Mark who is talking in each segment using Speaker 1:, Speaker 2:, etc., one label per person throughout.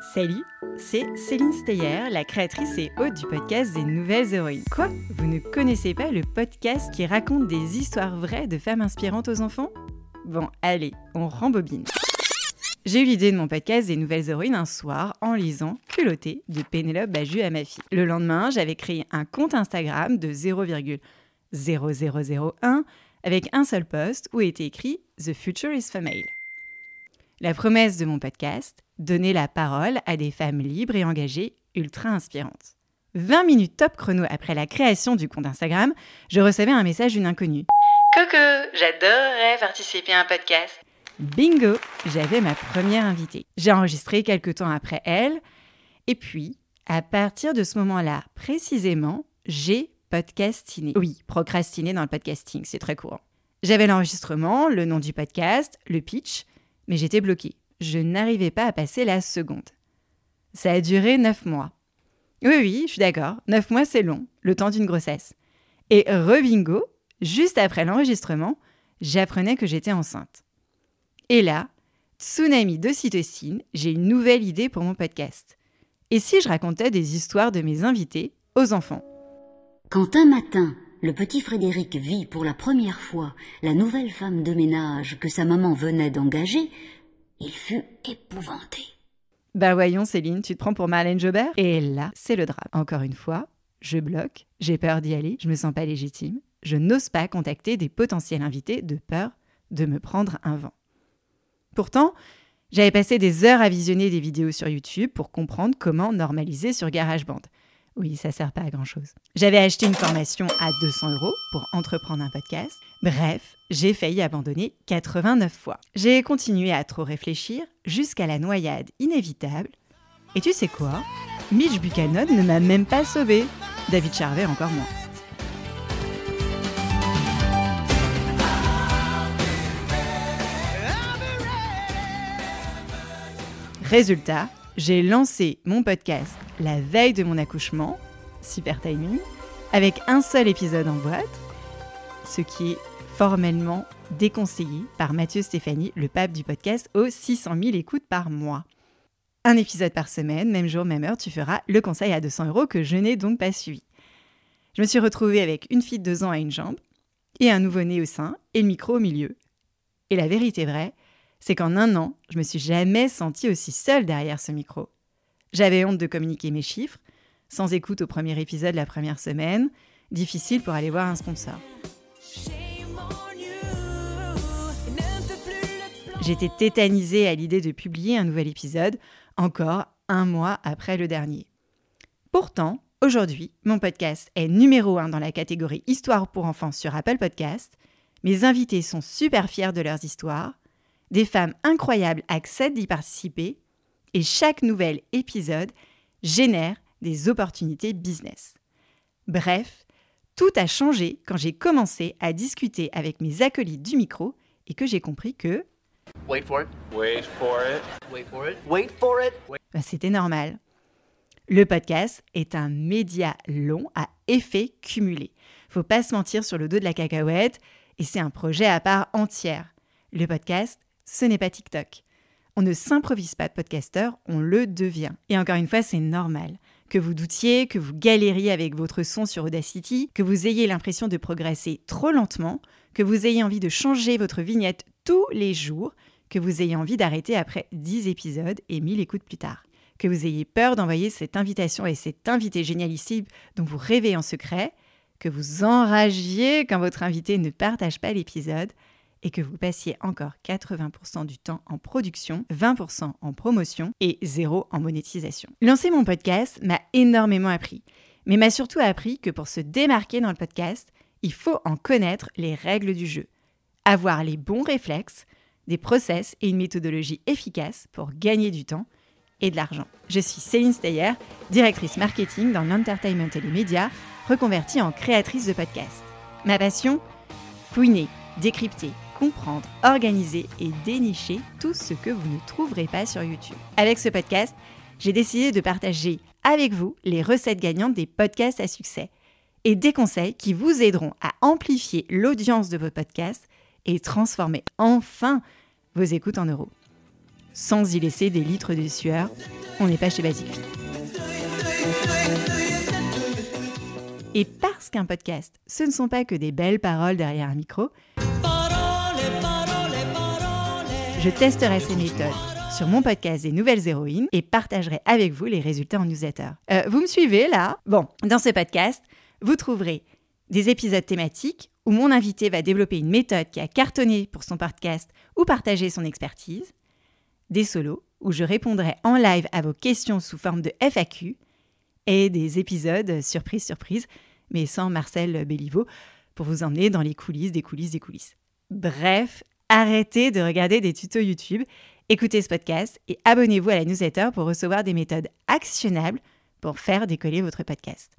Speaker 1: Salut, c'est Céline Steyer, la créatrice et hôte du podcast des Nouvelles Héroïnes. Quoi? Vous ne connaissez pas le podcast qui raconte des histoires vraies de femmes inspirantes aux enfants? Bon, allez, on rembobine. J'ai eu l'idée de mon podcast des Nouvelles Héroïnes un soir en lisant Culotté de Pénélope Baju à ma fille. Le lendemain, j'avais créé un compte Instagram de 0,0001 avec un seul post où était écrit The Future is Female. La promesse de mon podcast, donner la parole à des femmes libres et engagées, ultra inspirantes. 20 minutes top chrono après la création du compte Instagram, je recevais un message d'une inconnue. Coucou, j'adorerais participer à un podcast. Bingo, j'avais ma première invitée. J'ai enregistré quelques temps après elle, et puis, à partir de ce moment-là, précisément, j'ai podcastiné. Oui, procrastiné dans le podcasting, c'est très courant. J'avais l'enregistrement, le nom du podcast, le pitch, mais j'étais bloquée. Je n'arrivais pas à passer la seconde. Ça a duré neuf mois. Oui, oui, je suis d'accord. Neuf mois, c'est long, le temps d'une grossesse. Et re-bingo, juste après l'enregistrement, j'apprenais que j'étais enceinte. Et là, tsunami d'ocytocine, j'ai une nouvelle idée pour mon podcast. Et si je racontais des histoires de mes invités aux enfants?
Speaker 2: Quand un matin, le petit Frédéric vit pour la première fois la nouvelle femme de ménage que sa maman venait d'engager, il fut épouvanté.
Speaker 1: Bah voyons Céline, tu te prends pour Marlène Jobert? Et là, c'est le drame. Encore une fois, je bloque, j'ai peur d'y aller, je me sens pas légitime, je n'ose pas contacter des potentiels invités de peur de me prendre un vent. Pourtant, j'avais passé des heures à visionner des vidéos sur YouTube pour comprendre comment normaliser sur GarageBand. Oui, ça sert pas à grand chose. J'avais acheté une formation à 200 euros pour entreprendre un podcast. Bref, j'ai failli abandonner 89 fois. J'ai continué à trop réfléchir jusqu'à la noyade inévitable. Et tu sais quoi? Mitch Buchanan ne m'a même pas sauvé. David Charvet encore moins. Résultat, j'ai lancé mon podcast la veille de mon accouchement, super timing, avec un seul épisode en boîte, ce qui est formellement déconseillé par Mathieu Stéphanie, le pape du podcast, aux 600 000 écoutes par mois. Un épisode par semaine, même jour, même heure, tu feras le conseil à 200 euros que je n'ai donc pas suivi. Je me suis retrouvée avec une fille de deux ans à une jambe, et un nouveau-né au sein, et le micro au milieu. Et la vérité vraie, c'est qu'en un an, je me suis jamais sentie aussi seule derrière ce micro. J'avais honte de communiquer mes chiffres, sans écoute au premier épisode la première semaine, difficile pour aller voir un sponsor. J'étais tétanisée à l'idée de publier un nouvel épisode, encore un mois après le dernier. Pourtant, aujourd'hui, mon podcast est numéro un dans la catégorie Histoire pour enfants sur Apple Podcast. Mes invités sont super fiers de leurs histoires. Des femmes incroyables acceptent d'y participer et chaque nouvel épisode génère des opportunités business. Bref, tout a changé quand j'ai commencé à discuter avec mes acolytes du micro et que j'ai compris que
Speaker 3: Wait for it.
Speaker 4: Wait for it.
Speaker 3: Wait for it. Wait for it.
Speaker 1: bah, c'était normal. Le podcast est un média long à effet cumulé. Faut pas se mentir sur le dos de la cacahuète et c'est un projet à part entière. Le podcast, ce n'est pas TikTok. On ne s'improvise pas de podcasteur, on le devient. Et encore une fois, c'est normal. Que vous doutiez, que vous galériez avec votre son sur Audacity, que vous ayez l'impression de progresser trop lentement, que vous ayez envie de changer votre vignette tous les jours, que vous ayez envie d'arrêter après 10 épisodes et 1000 écoutes plus tard. Que vous ayez peur d'envoyer cette invitation et cet invité génialissime dont vous rêvez en secret, que vous enragiez quand votre invité ne partage pas l'épisode, et que vous passiez encore 80% du temps en production, 20% en promotion et 0 en monétisation. Lancer mon podcast m'a énormément appris, mais m'a surtout appris que pour se démarquer dans le podcast, il faut en connaître les règles du jeu, avoir les bons réflexes, des process et une méthodologie efficace pour gagner du temps et de l'argent. Je suis Céline Steyer, directrice marketing dans l'entertainment et les médias, reconvertie en créatrice de podcast. Ma passion Fouiner, décrypter, comprendre, organiser et dénicher tout ce que vous ne trouverez pas sur YouTube. Avec ce podcast, j'ai décidé de partager avec vous les recettes gagnantes des podcasts à succès et des conseils qui vous aideront à amplifier l'audience de vos podcasts et transformer enfin vos écoutes en euros. sans y laisser des litres de sueur. On n'est pas chez Basic. Et parce qu'un podcast, ce ne sont pas que des belles paroles derrière un micro, je testerai ces méthodes sur mon podcast des nouvelles héroïnes et partagerai avec vous les résultats en newsletter. Euh, vous me suivez là? Bon, dans ce podcast, vous trouverez des épisodes thématiques où mon invité va développer une méthode qui a cartonné pour son podcast ou partager son expertise, des solos où je répondrai en live à vos questions sous forme de FAQ et des épisodes surprise surprise, mais sans Marcel Béliveau pour vous emmener dans les coulisses des coulisses des coulisses. Bref, arrêtez de regarder des tutos YouTube, écoutez ce podcast et abonnez-vous à la newsletter pour recevoir des méthodes actionnables pour faire décoller votre podcast.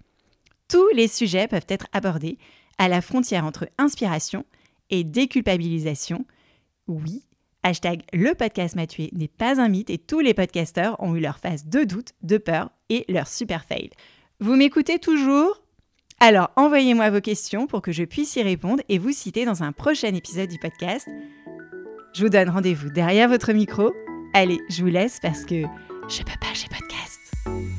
Speaker 1: Tous les sujets peuvent être abordés à la frontière entre inspiration et déculpabilisation. Oui, hashtag le podcast m'a tué n'est pas un mythe et tous les podcasteurs ont eu leur phase de doute, de peur et leur super fail. Vous m'écoutez toujours? Alors envoyez-moi vos questions pour que je puisse y répondre et vous citer dans un prochain épisode du podcast. Je vous donne rendez-vous derrière votre micro. Allez, je vous laisse parce que je peux pas, j'ai podcast.